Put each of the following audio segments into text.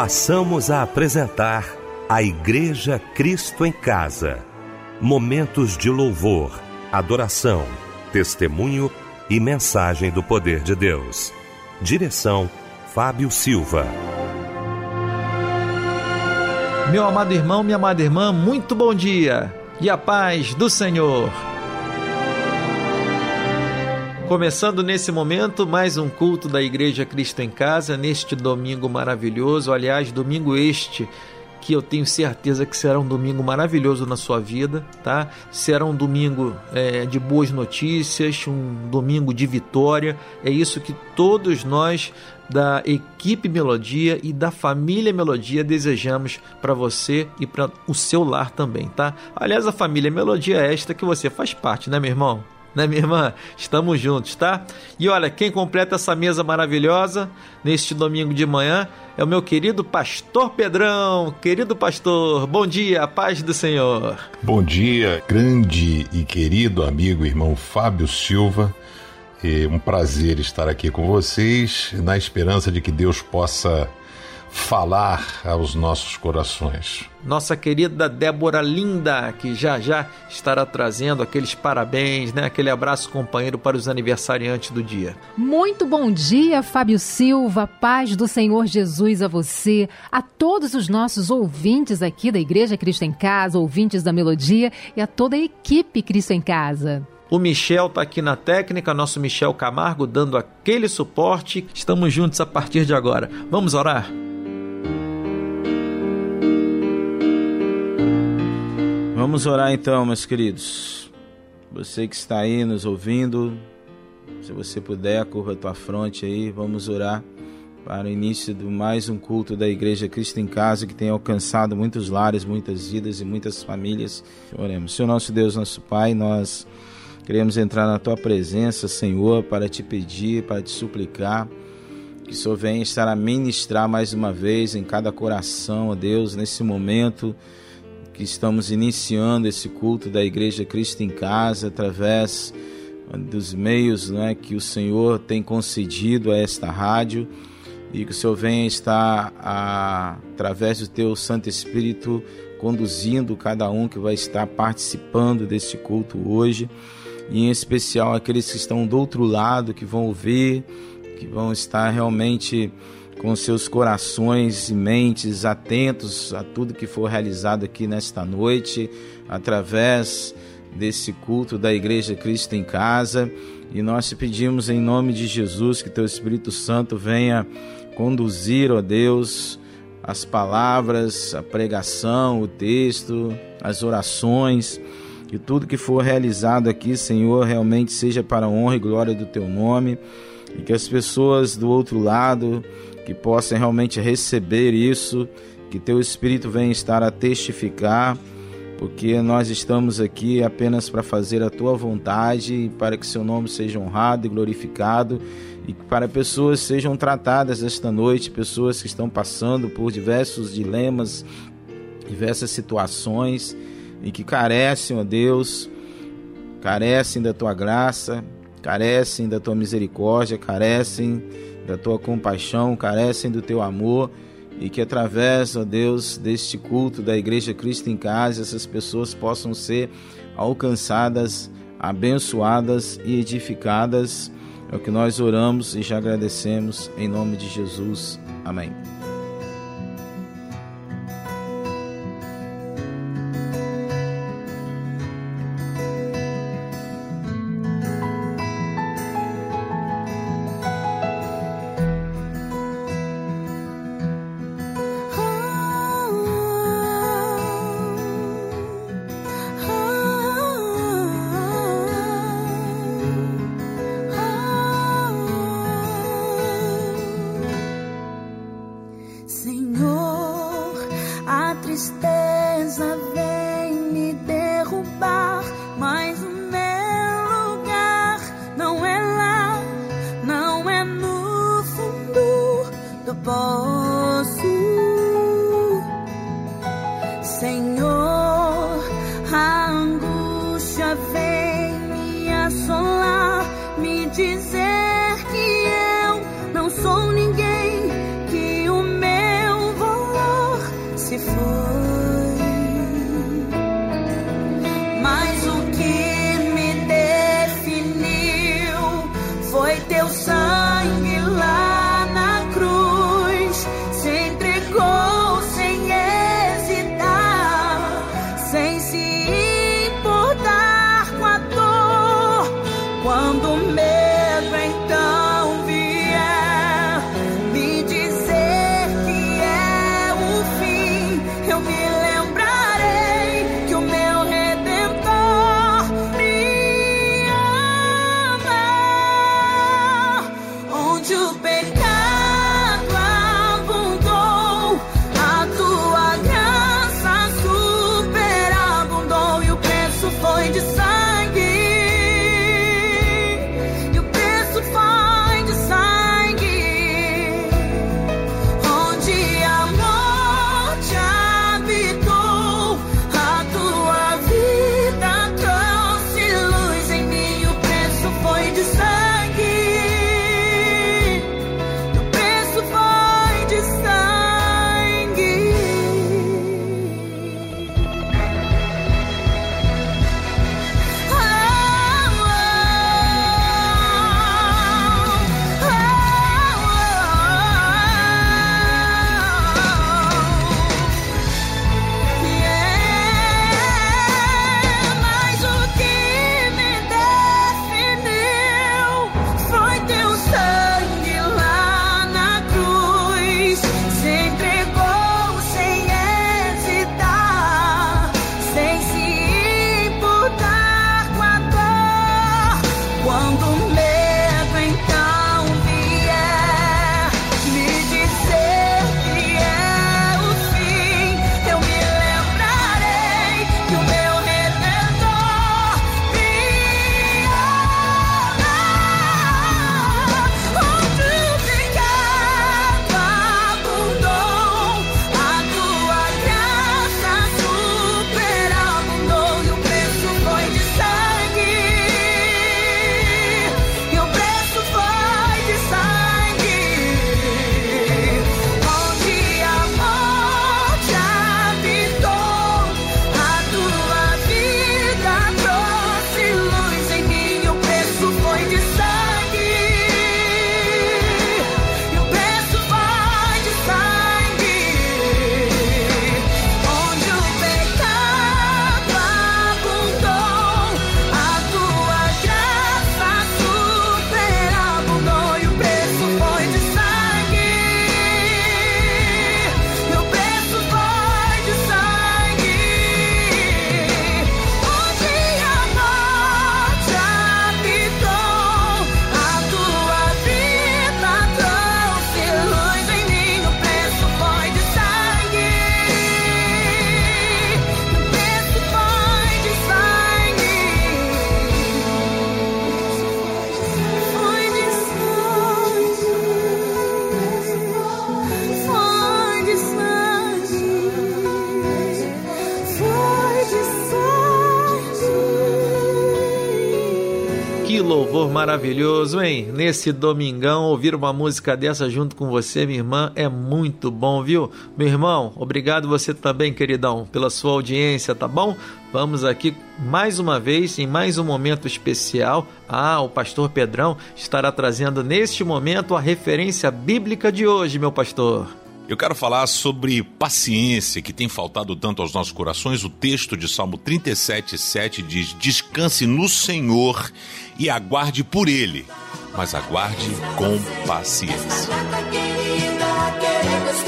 passamos a apresentar a Igreja Cristo em Casa. Momentos de louvor, adoração, testemunho e mensagem do poder de Deus. Direção Fábio Silva. Meu amado irmão, minha amada irmã, muito bom dia e a paz do Senhor. Começando nesse momento mais um culto da Igreja Cristo em Casa, neste domingo maravilhoso. Aliás, domingo este que eu tenho certeza que será um domingo maravilhoso na sua vida, tá? Será um domingo é, de boas notícias, um domingo de vitória. É isso que todos nós da equipe Melodia e da família Melodia desejamos para você e para o seu lar também, tá? Aliás, a família Melodia é esta que você faz parte, né, meu irmão? Né, minha irmã? Estamos juntos, tá? E olha, quem completa essa mesa maravilhosa neste domingo de manhã é o meu querido pastor Pedrão. Querido pastor, bom dia, paz do Senhor. Bom dia, grande e querido amigo irmão Fábio Silva. É um prazer estar aqui com vocês, na esperança de que Deus possa falar aos nossos corações. Nossa querida Débora Linda, que já já estará trazendo aqueles parabéns, né? Aquele abraço companheiro para os aniversariantes do dia. Muito bom dia, Fábio Silva. Paz do Senhor Jesus a você, a todos os nossos ouvintes aqui da Igreja Cristo em Casa, ouvintes da Melodia e a toda a equipe Cristo em Casa. O Michel está aqui na técnica, nosso Michel Camargo, dando aquele suporte. Estamos juntos a partir de agora. Vamos orar? Vamos orar então, meus queridos. Você que está aí nos ouvindo, se você puder, curva a tua fronte aí, vamos orar para o início de mais um culto da Igreja Cristo em Casa que tem alcançado muitos lares, muitas vidas e muitas famílias. Oremos. Senhor nosso Deus, nosso Pai, nós queremos entrar na tua presença, Senhor, para te pedir, para te suplicar que o Senhor venha estar a ministrar mais uma vez em cada coração, ó Deus, nesse momento que estamos iniciando esse culto da Igreja Cristo em Casa através dos meios né, que o Senhor tem concedido a esta rádio. E que o Senhor venha estar a, através do teu Santo Espírito conduzindo cada um que vai estar participando desse culto hoje. E em especial aqueles que estão do outro lado que vão ouvir que vão estar realmente com seus corações e mentes atentos a tudo que for realizado aqui nesta noite, através desse culto da Igreja Cristo em Casa. E nós te pedimos em nome de Jesus que teu Espírito Santo venha conduzir, ó Deus, as palavras, a pregação, o texto, as orações e tudo que for realizado aqui, Senhor, realmente seja para a honra e glória do teu nome e que as pessoas do outro lado que possam realmente receber isso, que teu Espírito venha estar a testificar, porque nós estamos aqui apenas para fazer a tua vontade, para que seu nome seja honrado e glorificado, e para pessoas sejam tratadas esta noite, pessoas que estão passando por diversos dilemas, diversas situações, e que carecem, ó Deus, carecem da tua graça, carecem da tua misericórdia, carecem da tua compaixão, carecem do teu amor e que através, ó Deus, deste culto da Igreja Cristo em Casa, essas pessoas possam ser alcançadas, abençoadas e edificadas. É o que nós oramos e já agradecemos em nome de Jesus. Amém. Maravilhoso, hein? Nesse domingão, ouvir uma música dessa junto com você, minha irmã, é muito bom, viu? Meu irmão, obrigado você também, queridão, pela sua audiência, tá bom? Vamos aqui mais uma vez em mais um momento especial. Ah, o pastor Pedrão estará trazendo neste momento a referência bíblica de hoje, meu pastor. Eu quero falar sobre paciência que tem faltado tanto aos nossos corações. O texto de Salmo 37, 7 diz: Descanse no Senhor e aguarde por Ele, mas aguarde com paciência. queremos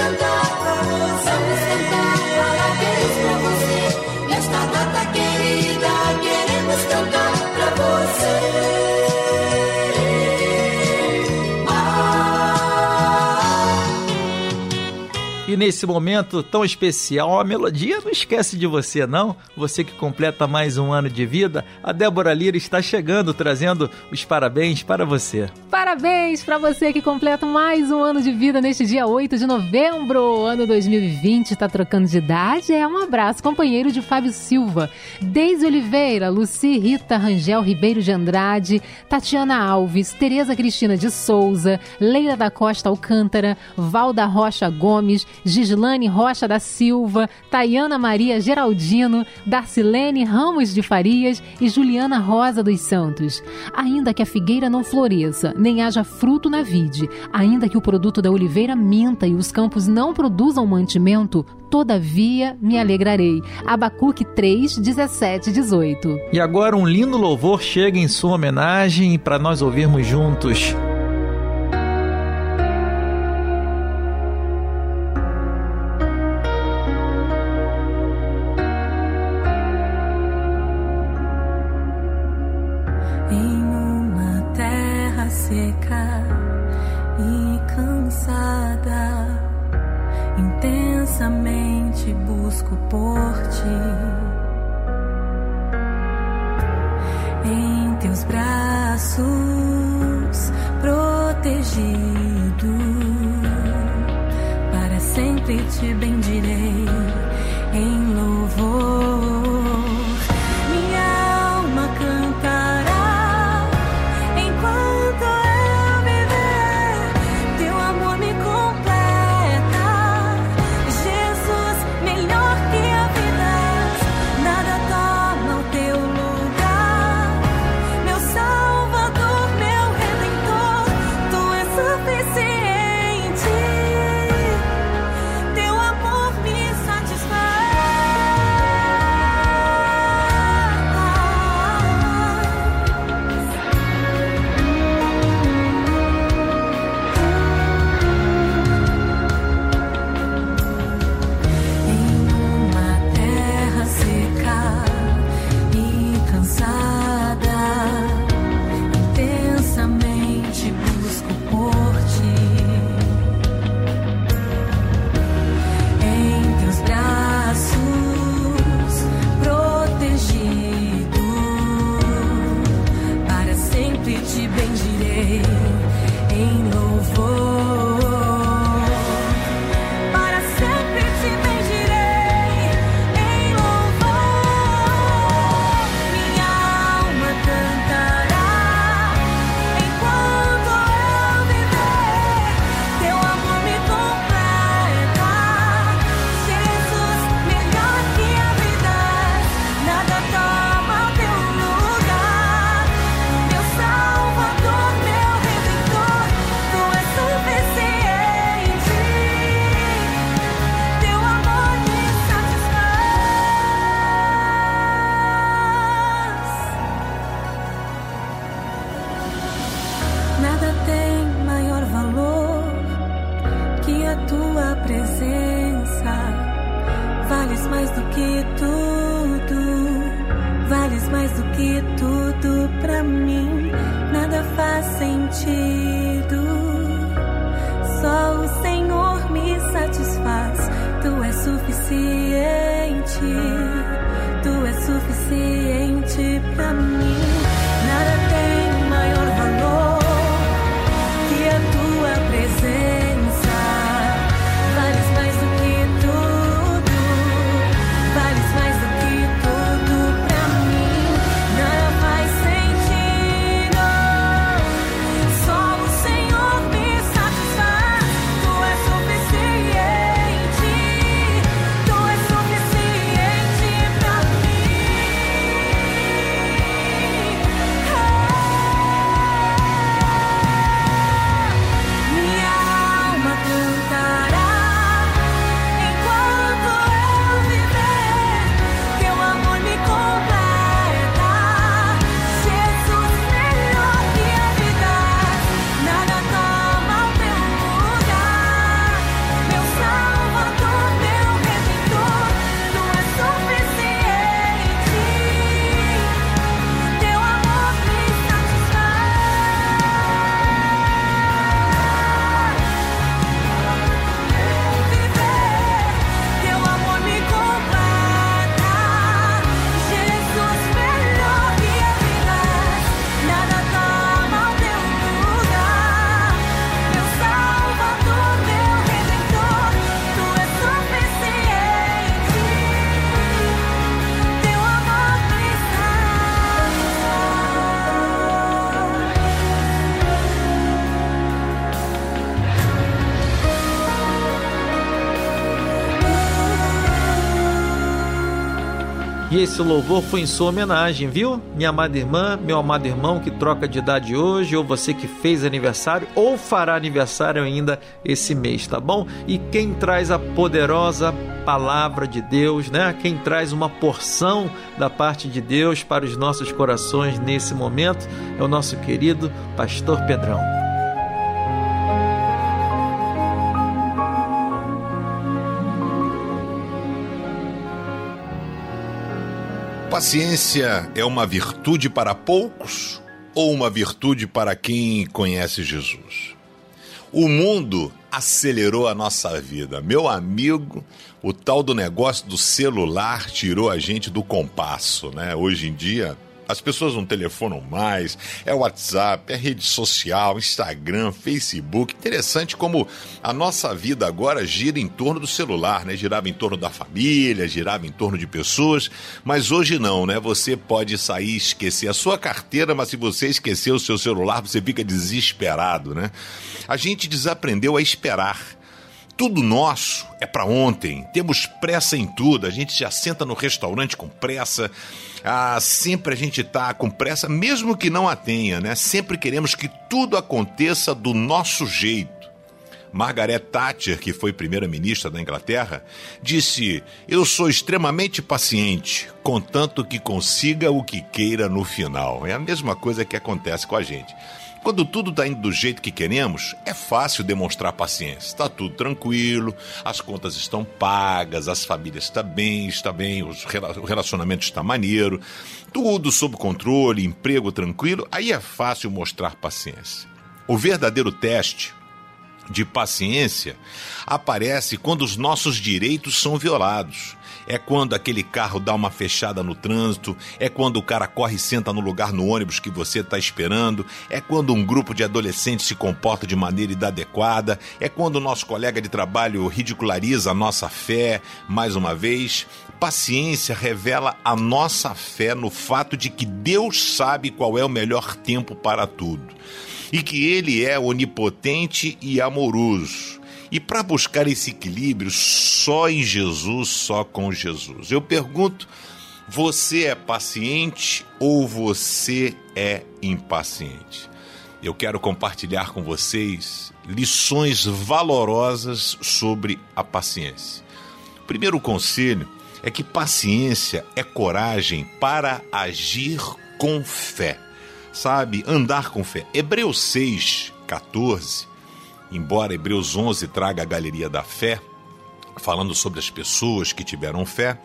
E nesse momento tão especial, a melodia não esquece de você, não. Você que completa mais um ano de vida, a Débora Lira está chegando trazendo os parabéns para você. Parabéns para você que completa mais um ano de vida neste dia 8 de novembro, ano 2020. Está trocando de idade? É um abraço, companheiro de Fábio Silva, Deise Oliveira, Luci Rita Rangel Ribeiro de Andrade, Tatiana Alves, Tereza Cristina de Souza, Leila da Costa Alcântara, Valda Rocha Gomes, Gislane Rocha da Silva, Tayana Maria Geraldino, Darcilene Ramos de Farias e Juliana Rosa dos Santos. Ainda que a figueira não floresça, nem haja fruto na vide, ainda que o produto da oliveira minta e os campos não produzam mantimento, todavia me alegrarei. Abacuque 3, 17 18. E agora um lindo louvor chega em sua homenagem para nós ouvirmos juntos. Esse louvor foi em sua homenagem, viu? Minha amada irmã, meu amado irmão que troca de idade hoje, ou você que fez aniversário, ou fará aniversário ainda esse mês, tá bom? E quem traz a poderosa palavra de Deus, né? Quem traz uma porção da parte de Deus para os nossos corações nesse momento é o nosso querido Pastor Pedrão. Paciência é uma virtude para poucos ou uma virtude para quem conhece Jesus? O mundo acelerou a nossa vida. Meu amigo, o tal do negócio do celular tirou a gente do compasso, né? Hoje em dia, as pessoas não telefonam mais, é WhatsApp, é rede social, Instagram, Facebook. Interessante como a nossa vida agora gira em torno do celular, né? Girava em torno da família, girava em torno de pessoas, mas hoje não, né? Você pode sair e esquecer a sua carteira, mas se você esquecer o seu celular, você fica desesperado, né? A gente desaprendeu a esperar tudo nosso é para ontem. Temos pressa em tudo. A gente já senta no restaurante com pressa. Ah, sempre a gente tá com pressa, mesmo que não a tenha, né? Sempre queremos que tudo aconteça do nosso jeito. Margaret Thatcher, que foi primeira-ministra da Inglaterra, disse: Eu sou extremamente paciente, contanto que consiga o que queira no final. É a mesma coisa que acontece com a gente. Quando tudo está indo do jeito que queremos, é fácil demonstrar paciência. Está tudo tranquilo, as contas estão pagas, as famílias estão bem, está bem, o relacionamento está maneiro, tudo sob controle, emprego tranquilo, aí é fácil mostrar paciência. O verdadeiro teste de paciência aparece quando os nossos direitos são violados é quando aquele carro dá uma fechada no trânsito, é quando o cara corre e senta no lugar no ônibus que você está esperando, é quando um grupo de adolescentes se comporta de maneira inadequada, é quando o nosso colega de trabalho ridiculariza a nossa fé, mais uma vez. Paciência revela a nossa fé no fato de que Deus sabe qual é o melhor tempo para tudo e que Ele é onipotente e amoroso e para buscar esse equilíbrio, só em Jesus, só com Jesus. Eu pergunto: você é paciente ou você é impaciente? Eu quero compartilhar com vocês lições valorosas sobre a paciência. O primeiro conselho é que paciência é coragem para agir com fé. Sabe, andar com fé. Hebreus 6, 14 embora Hebreus 11 traga a galeria da fé, falando sobre as pessoas que tiveram fé,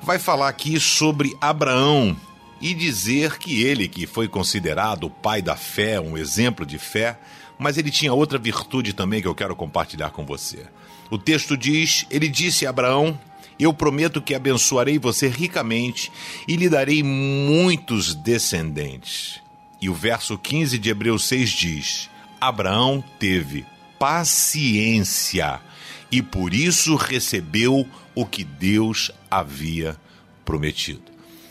vai falar aqui sobre Abraão e dizer que ele, que foi considerado o pai da fé, um exemplo de fé, mas ele tinha outra virtude também que eu quero compartilhar com você. O texto diz: Ele disse a Abraão: Eu prometo que abençoarei você ricamente e lhe darei muitos descendentes. E o verso 15 de Hebreus 6 diz: Abraão teve paciência e por isso recebeu o que Deus havia prometido.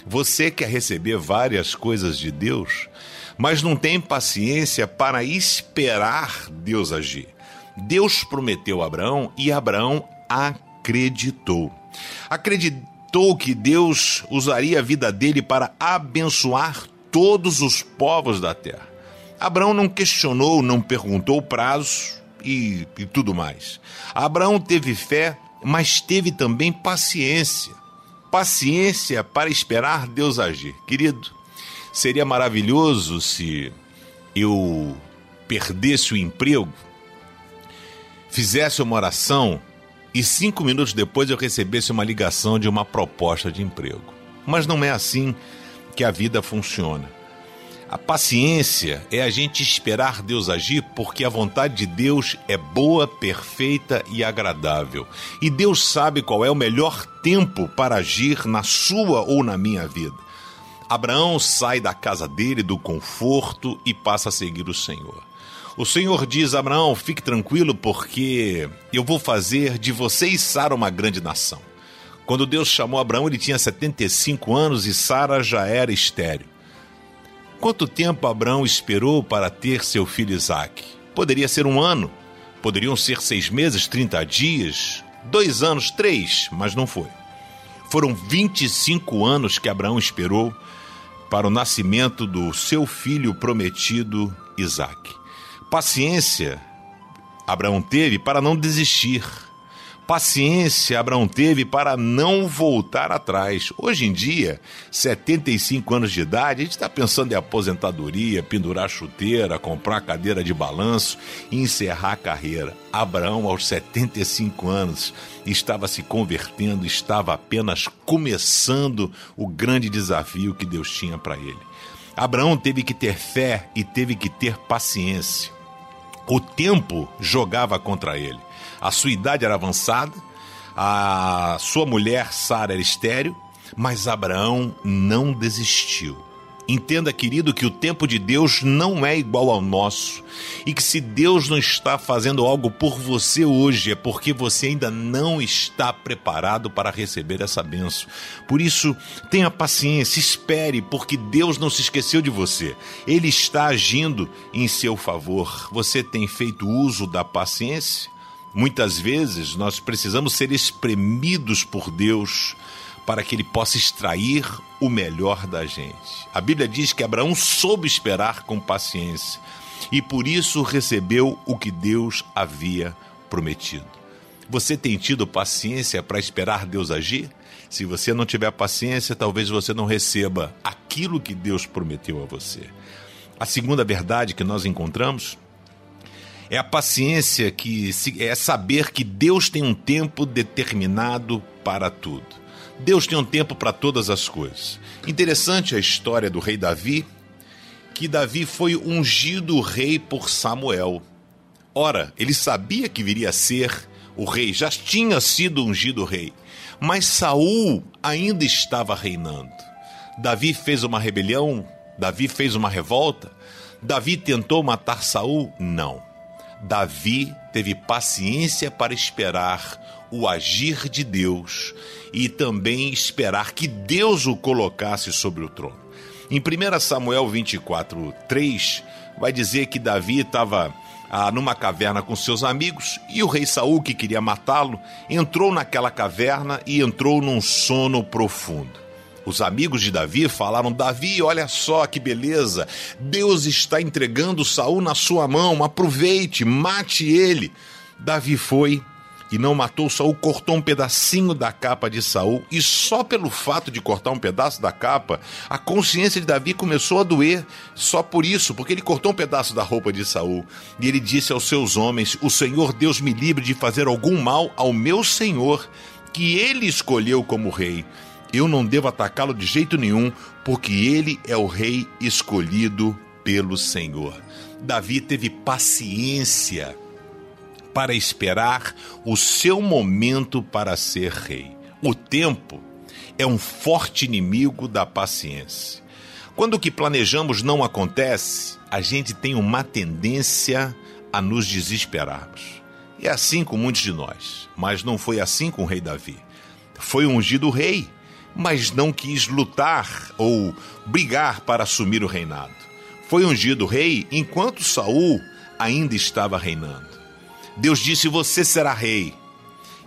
Você quer receber várias coisas de Deus, mas não tem paciência para esperar Deus agir. Deus prometeu a Abraão e Abraão acreditou. Acreditou que Deus usaria a vida dele para abençoar todos os povos da terra. Abraão não questionou, não perguntou prazos e, e tudo mais. Abraão teve fé, mas teve também paciência. Paciência para esperar Deus agir. Querido, seria maravilhoso se eu perdesse o emprego, fizesse uma oração e cinco minutos depois eu recebesse uma ligação de uma proposta de emprego. Mas não é assim que a vida funciona. A paciência é a gente esperar Deus agir porque a vontade de Deus é boa, perfeita e agradável. E Deus sabe qual é o melhor tempo para agir na sua ou na minha vida. Abraão sai da casa dele, do conforto e passa a seguir o Senhor. O Senhor diz Abraão: fique tranquilo, porque eu vou fazer de você e Sara uma grande nação. Quando Deus chamou Abraão, ele tinha 75 anos e Sara já era estéreo. Quanto tempo Abraão esperou para ter seu filho Isaque? Poderia ser um ano, poderiam ser seis meses, trinta dias, dois anos, três, mas não foi. Foram 25 anos que Abraão esperou para o nascimento do seu filho prometido, Isaque. Paciência Abraão teve para não desistir. Paciência Abraão teve para não voltar atrás. Hoje em dia, 75 anos de idade, a gente está pensando em aposentadoria, pendurar chuteira, comprar cadeira de balanço e encerrar a carreira. Abraão, aos 75 anos, estava se convertendo, estava apenas começando o grande desafio que Deus tinha para ele. Abraão teve que ter fé e teve que ter paciência. O tempo jogava contra ele. A sua idade era avançada, a sua mulher Sara era estéril, mas Abraão não desistiu. Entenda, querido, que o tempo de Deus não é igual ao nosso e que se Deus não está fazendo algo por você hoje é porque você ainda não está preparado para receber essa benção. Por isso, tenha paciência, espere, porque Deus não se esqueceu de você. Ele está agindo em seu favor. Você tem feito uso da paciência? Muitas vezes nós precisamos ser espremidos por Deus para que ele possa extrair o melhor da gente. A Bíblia diz que Abraão soube esperar com paciência e por isso recebeu o que Deus havia prometido. Você tem tido paciência para esperar Deus agir? Se você não tiver paciência, talvez você não receba aquilo que Deus prometeu a você. A segunda verdade que nós encontramos é a paciência que é saber que Deus tem um tempo determinado para tudo. Deus tem um tempo para todas as coisas. Interessante a história do rei Davi, que Davi foi ungido rei por Samuel. Ora, ele sabia que viria a ser o rei, já tinha sido ungido rei, mas Saul ainda estava reinando. Davi fez uma rebelião, Davi fez uma revolta, Davi tentou matar Saul? Não. Davi teve paciência para esperar o agir de Deus e também esperar que Deus o colocasse sobre o trono. Em 1 Samuel 24, 3, vai dizer que Davi estava ah, numa caverna com seus amigos e o rei Saul, que queria matá-lo, entrou naquela caverna e entrou num sono profundo. Os amigos de Davi falaram: Davi, olha só que beleza! Deus está entregando Saul na sua mão, aproveite, mate ele. Davi foi e não matou Saul, cortou um pedacinho da capa de Saul, e só pelo fato de cortar um pedaço da capa, a consciência de Davi começou a doer, só por isso, porque ele cortou um pedaço da roupa de Saul, e ele disse aos seus homens: "O Senhor Deus me livre de fazer algum mal ao meu senhor, que ele escolheu como rei." Eu não devo atacá-lo de jeito nenhum, porque ele é o rei escolhido pelo Senhor. Davi teve paciência para esperar o seu momento para ser rei. O tempo é um forte inimigo da paciência. Quando o que planejamos não acontece, a gente tem uma tendência a nos desesperarmos. É assim com muitos de nós, mas não foi assim com o rei Davi. Foi ungido rei mas não quis lutar ou brigar para assumir o reinado. Foi ungido rei enquanto Saul ainda estava reinando. Deus disse: Você será rei.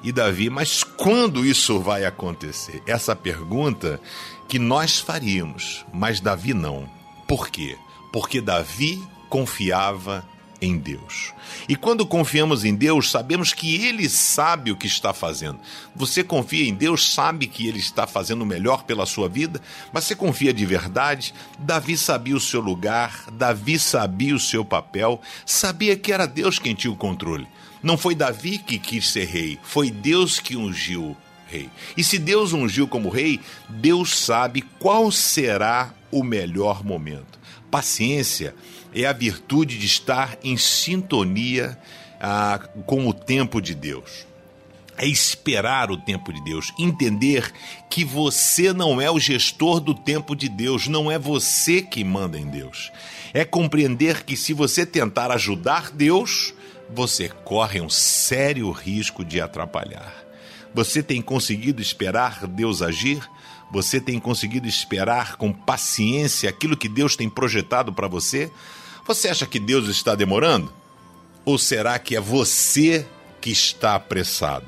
E Davi, mas quando isso vai acontecer? Essa pergunta que nós faríamos, mas Davi não. Por quê? Porque Davi confiava em Deus. E quando confiamos em Deus, sabemos que Ele sabe o que está fazendo. Você confia em Deus, sabe que Ele está fazendo o melhor pela sua vida, mas você confia de verdade? Davi sabia o seu lugar, Davi sabia o seu papel, sabia que era Deus quem tinha o controle. Não foi Davi que quis ser rei, foi Deus que ungiu rei. E se Deus ungiu como rei, Deus sabe qual será o melhor momento. Paciência é a virtude de estar em sintonia ah, com o tempo de Deus. É esperar o tempo de Deus, entender que você não é o gestor do tempo de Deus, não é você que manda em Deus. É compreender que se você tentar ajudar Deus, você corre um sério risco de atrapalhar. Você tem conseguido esperar Deus agir? Você tem conseguido esperar com paciência aquilo que Deus tem projetado para você? Você acha que Deus está demorando? Ou será que é você que está apressado?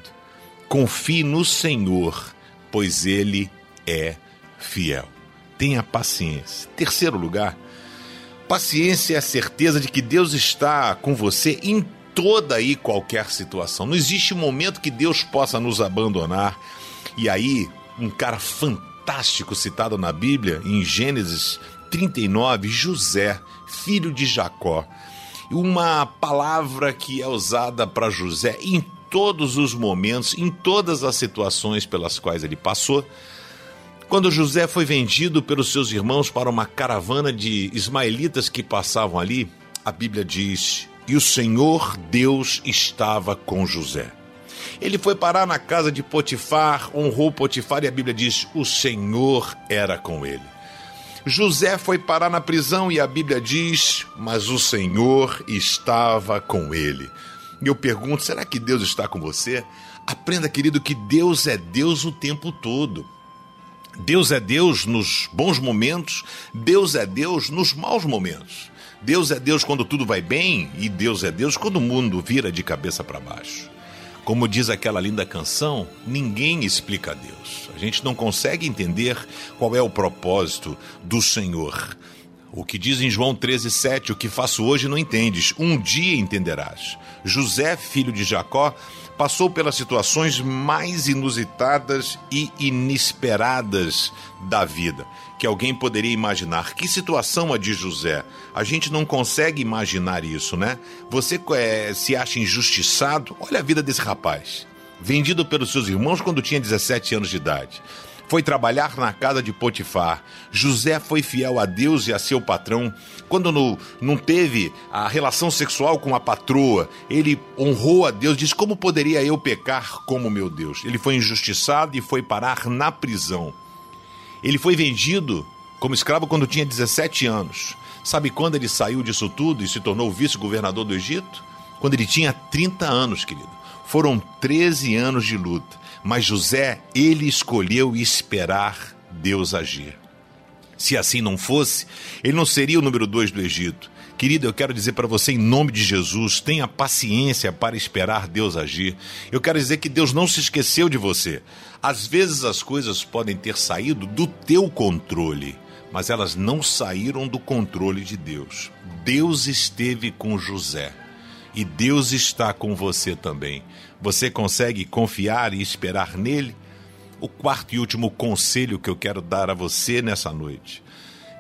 Confie no Senhor pois ele é fiel. Tenha paciência. Terceiro lugar, paciência é a certeza de que Deus está com você em toda e qualquer situação. Não existe momento que Deus possa nos abandonar. E aí, um cara fantástico citado na Bíblia, em Gênesis 39, José, filho de Jacó. Uma palavra que é usada para José em todos os momentos, em todas as situações pelas quais ele passou. Quando José foi vendido pelos seus irmãos para uma caravana de ismaelitas que passavam ali, a Bíblia diz: E o Senhor Deus estava com José. Ele foi parar na casa de Potifar, honrou Potifar e a Bíblia diz: O Senhor era com ele. José foi parar na prisão e a Bíblia diz: Mas o Senhor estava com ele. E eu pergunto: será que Deus está com você? Aprenda, querido, que Deus é Deus o tempo todo. Deus é Deus nos bons momentos, Deus é Deus nos maus momentos. Deus é Deus quando tudo vai bem e Deus é Deus quando o mundo vira de cabeça para baixo. Como diz aquela linda canção, ninguém explica a Deus. A gente não consegue entender qual é o propósito do Senhor. O que diz em João 13,7: O que faço hoje não entendes, um dia entenderás. José, filho de Jacó, passou pelas situações mais inusitadas e inesperadas da vida que alguém poderia imaginar. Que situação a de José? A gente não consegue imaginar isso, né? Você é, se acha injustiçado? Olha a vida desse rapaz. Vendido pelos seus irmãos quando tinha 17 anos de idade foi trabalhar na casa de Potifar. José foi fiel a Deus e a seu patrão. Quando no, não teve a relação sexual com a patroa, ele honrou a Deus, diz: Como poderia eu pecar como meu Deus? Ele foi injustiçado e foi parar na prisão. Ele foi vendido como escravo quando tinha 17 anos. Sabe quando ele saiu disso tudo e se tornou vice-governador do Egito? Quando ele tinha 30 anos, querido. Foram 13 anos de luta. Mas José, ele escolheu esperar Deus agir. Se assim não fosse, ele não seria o número dois do Egito. Querido, eu quero dizer para você, em nome de Jesus, tenha paciência para esperar Deus agir. Eu quero dizer que Deus não se esqueceu de você. Às vezes as coisas podem ter saído do teu controle, mas elas não saíram do controle de Deus. Deus esteve com José e Deus está com você também. Você consegue confiar e esperar nele? O quarto e último conselho que eu quero dar a você nessa noite: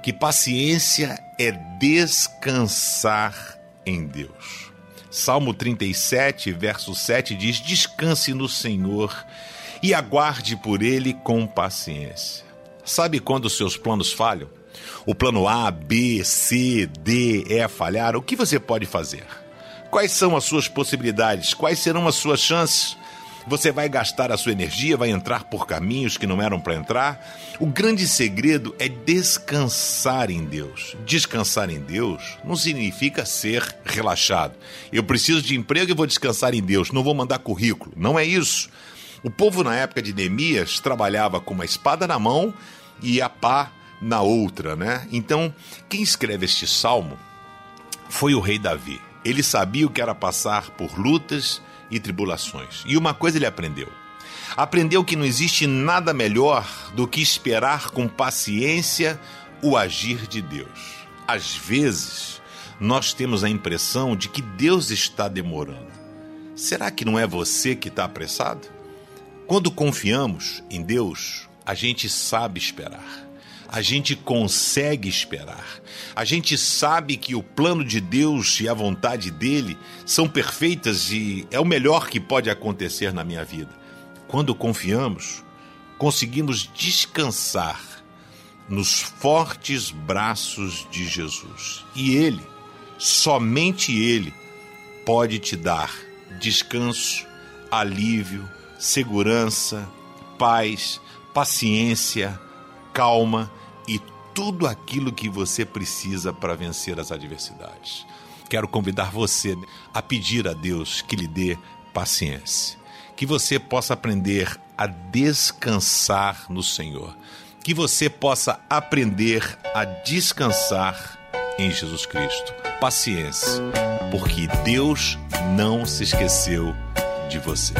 que paciência é descansar em Deus. Salmo 37, verso 7 diz: Descanse no Senhor e aguarde por ele com paciência. Sabe quando seus planos falham? O plano A, B, C, D, E falharam, o que você pode fazer? Quais são as suas possibilidades? Quais serão as suas chances? Você vai gastar a sua energia, vai entrar por caminhos que não eram para entrar. O grande segredo é descansar em Deus. Descansar em Deus não significa ser relaxado. Eu preciso de emprego e vou descansar em Deus, não vou mandar currículo. Não é isso. O povo na época de Neemias trabalhava com uma espada na mão e a pá na outra, né? Então, quem escreve este salmo foi o rei Davi. Ele sabia o que era passar por lutas e tribulações. E uma coisa ele aprendeu. Aprendeu que não existe nada melhor do que esperar com paciência o agir de Deus. Às vezes, nós temos a impressão de que Deus está demorando. Será que não é você que está apressado? Quando confiamos em Deus, a gente sabe esperar a gente consegue esperar. A gente sabe que o plano de Deus e a vontade dele são perfeitas e é o melhor que pode acontecer na minha vida. Quando confiamos, conseguimos descansar nos fortes braços de Jesus. E ele, somente ele, pode te dar descanso, alívio, segurança, paz, paciência, calma e tudo aquilo que você precisa para vencer as adversidades. Quero convidar você a pedir a Deus que lhe dê paciência, que você possa aprender a descansar no Senhor, que você possa aprender a descansar em Jesus Cristo. Paciência, porque Deus não se esqueceu de você.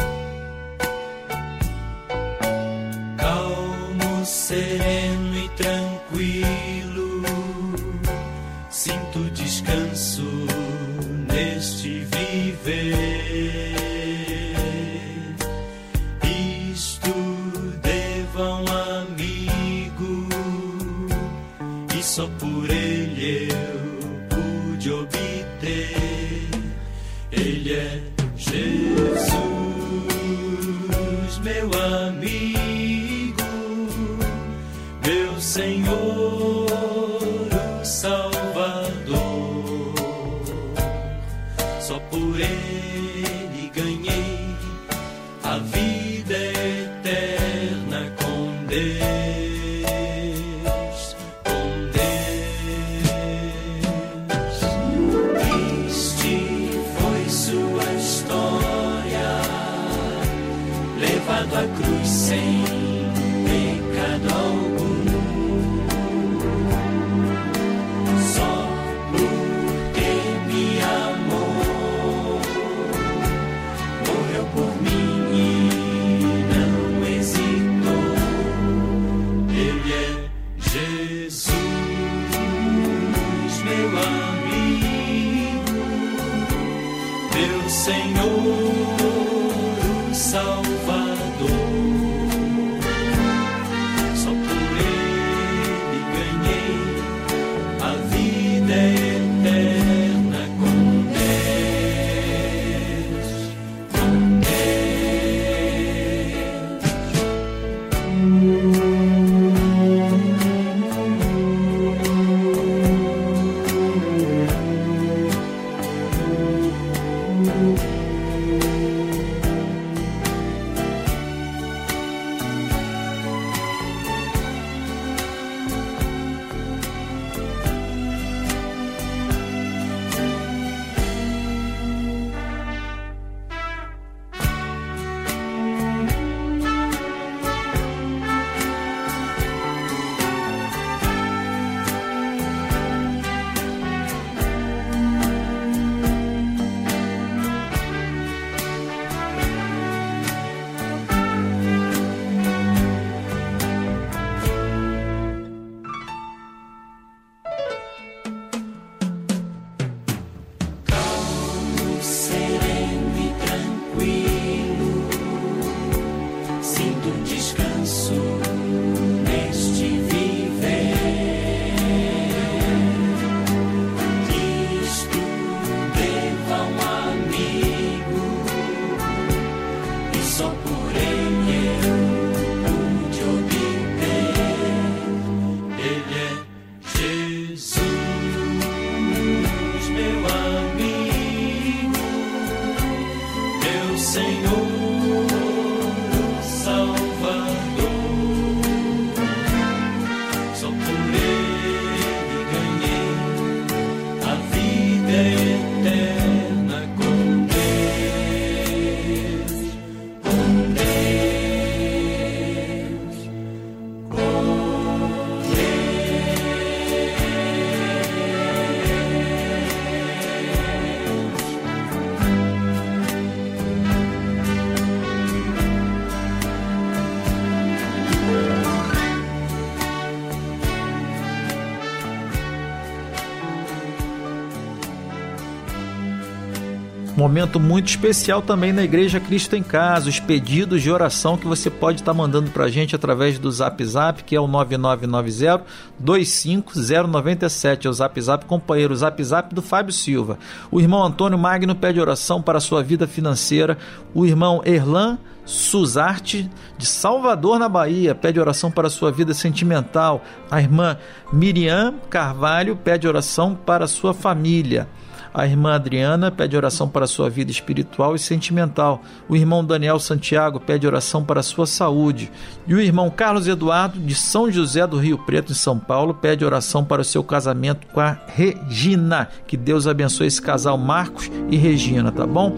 Momento muito especial também na Igreja Cristo em Casa, os pedidos de oração que você pode estar tá mandando para a gente através do Zap Zap, que é o 9990 25097, é o Zap Zap, companheiro, o Zap Zap do Fábio Silva. O irmão Antônio Magno pede oração para a sua vida financeira. O irmão Erlan Suzarte, de Salvador, na Bahia, pede oração para sua vida sentimental. A irmã Miriam Carvalho pede oração para sua família. A irmã Adriana pede oração para sua vida espiritual e sentimental. O irmão Daniel Santiago pede oração para sua saúde. E o irmão Carlos Eduardo, de São José do Rio Preto, em São Paulo, pede oração para o seu casamento com a Regina. Que Deus abençoe esse casal Marcos e Regina, tá bom?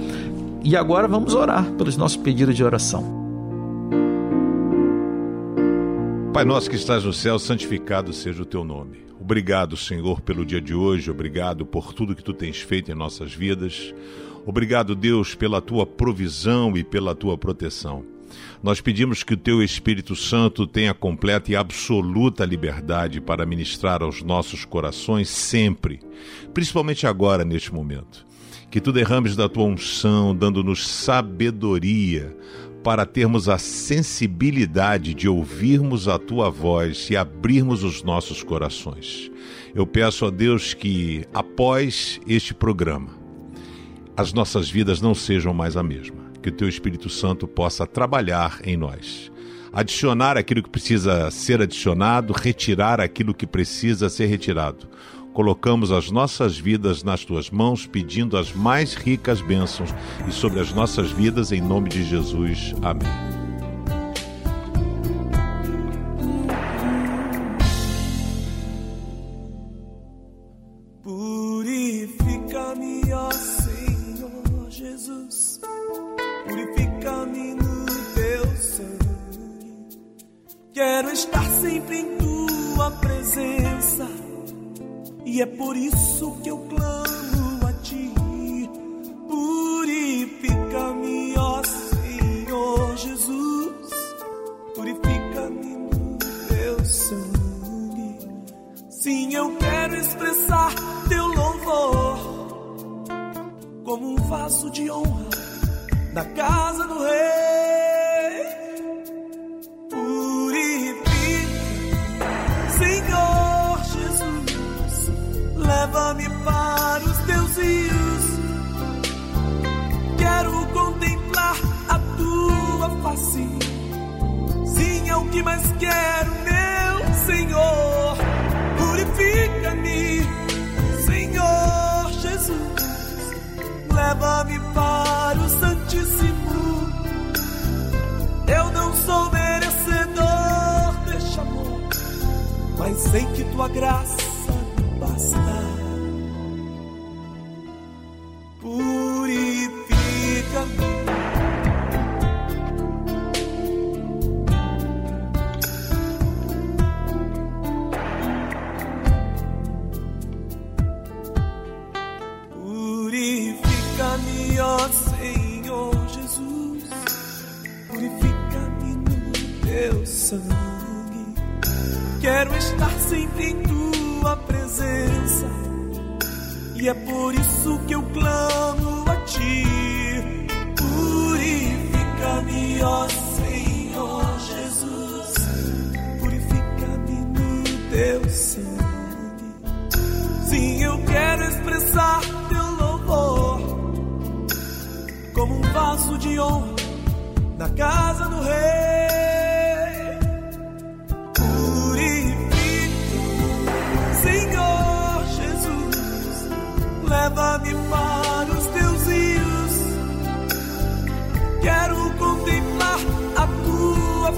E agora vamos orar pelos nossos pedidos de oração. Pai nosso que estás no céu, santificado seja o teu nome. Obrigado, Senhor, pelo dia de hoje, obrigado por tudo que tu tens feito em nossas vidas. Obrigado, Deus, pela tua provisão e pela tua proteção. Nós pedimos que o Teu Espírito Santo tenha completa e absoluta liberdade para ministrar aos nossos corações sempre, principalmente agora, neste momento. Que Tu derrames da Tua unção, dando-nos sabedoria para termos a sensibilidade de ouvirmos a Tua voz e abrirmos os nossos corações. Eu peço a Deus que, após este programa, as nossas vidas não sejam mais a mesma que o teu Espírito Santo possa trabalhar em nós. Adicionar aquilo que precisa ser adicionado, retirar aquilo que precisa ser retirado. Colocamos as nossas vidas nas tuas mãos, pedindo as mais ricas bênçãos e sobre as nossas vidas, em nome de Jesus. Amém. Mais quero, meu Senhor. Purifica-me, Senhor Jesus. Leva-me para o Santíssimo. Eu não sou merecedor deste amor, mas sei que tua graça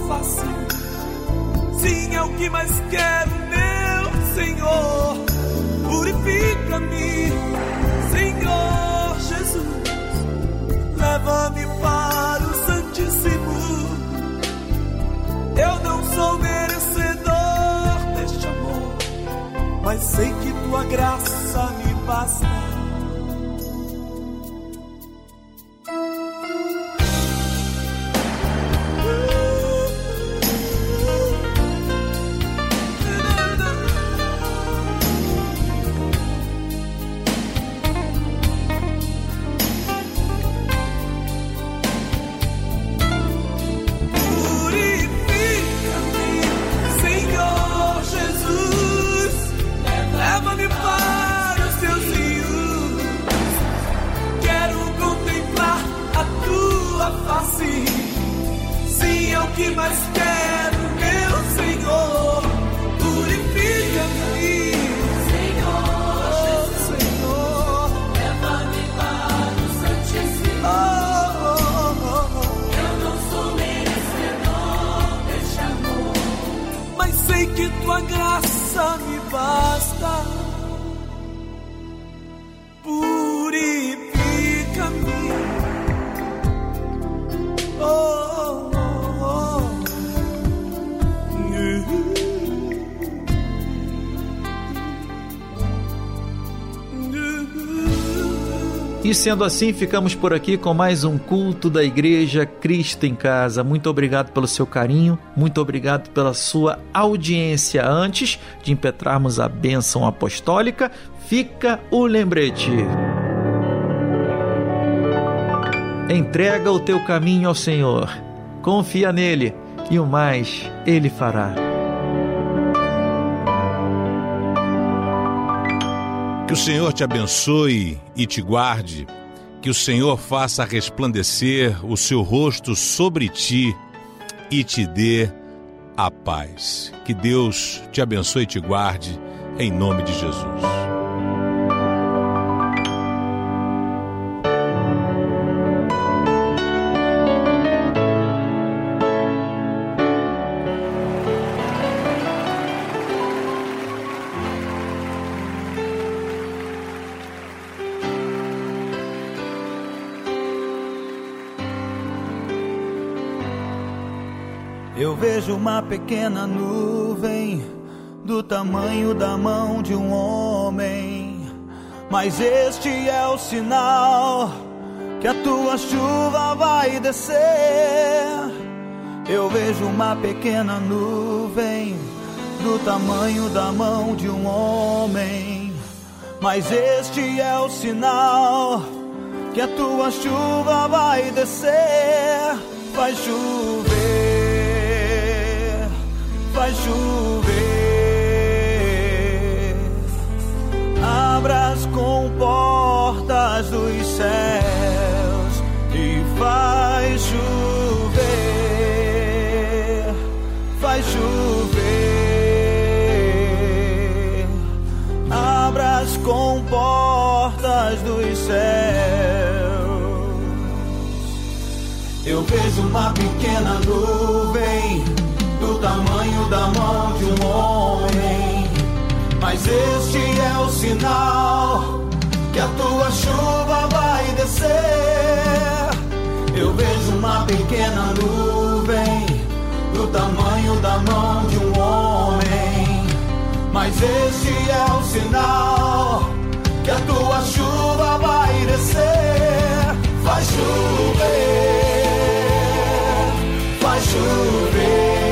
fácil. Sim, é o que mais quero, meu Senhor. Purifica-me, Senhor Jesus. Leva-me para o Santíssimo. Eu não sou merecedor deste amor, mas sei que tua graça me basta. E sendo assim, ficamos por aqui com mais um culto da Igreja Cristo em Casa. Muito obrigado pelo seu carinho, muito obrigado pela sua audiência. Antes de impetrarmos a bênção apostólica, fica o lembrete. Entrega o teu caminho ao Senhor, confia nele e o mais ele fará. Que o Senhor te abençoe e te guarde. Que o Senhor faça resplandecer o seu rosto sobre ti e te dê a paz. Que Deus te abençoe e te guarde, em nome de Jesus. Vejo uma pequena nuvem do tamanho da mão de um homem, mas este é o sinal que a tua chuva vai descer. Eu vejo uma pequena nuvem do tamanho da mão de um homem, mas este é o sinal que a tua chuva vai descer, vai chover, vai chover. Abra as comportas dos céus e vai chover, vai chover. Abra as comportas dos céus. Eu vejo uma pequena nuvem da mão de um homem, mas este é o sinal que a tua chuva vai descer. Eu vejo uma pequena nuvem do tamanho da mão de um homem, mas este é o sinal que a tua chuva vai descer. Vai chover, vai chover.